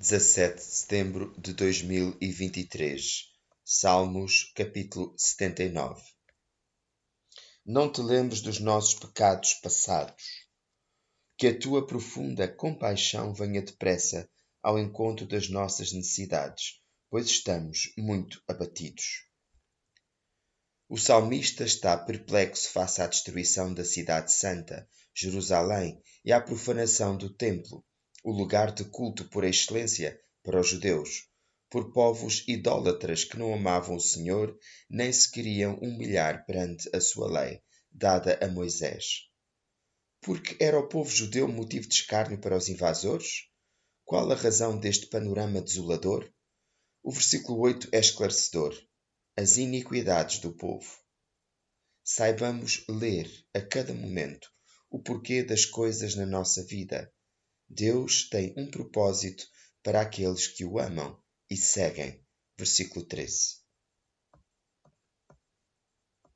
17 de setembro de 2023 Salmos, capítulo 79 Não te lembres dos nossos pecados passados. Que a tua profunda compaixão venha depressa ao encontro das nossas necessidades, pois estamos muito abatidos. O salmista está perplexo face à destruição da cidade santa, Jerusalém, e à profanação do templo o lugar de culto por excelência para os judeus, por povos idólatras que não amavam o Senhor nem se queriam humilhar perante a sua lei, dada a Moisés. Porque era o povo judeu motivo de escárnio para os invasores? Qual a razão deste panorama desolador? O versículo 8 é esclarecedor. As iniquidades do povo. Saibamos ler a cada momento o porquê das coisas na nossa vida Deus tem um propósito para aqueles que o amam e seguem. Versículo 13.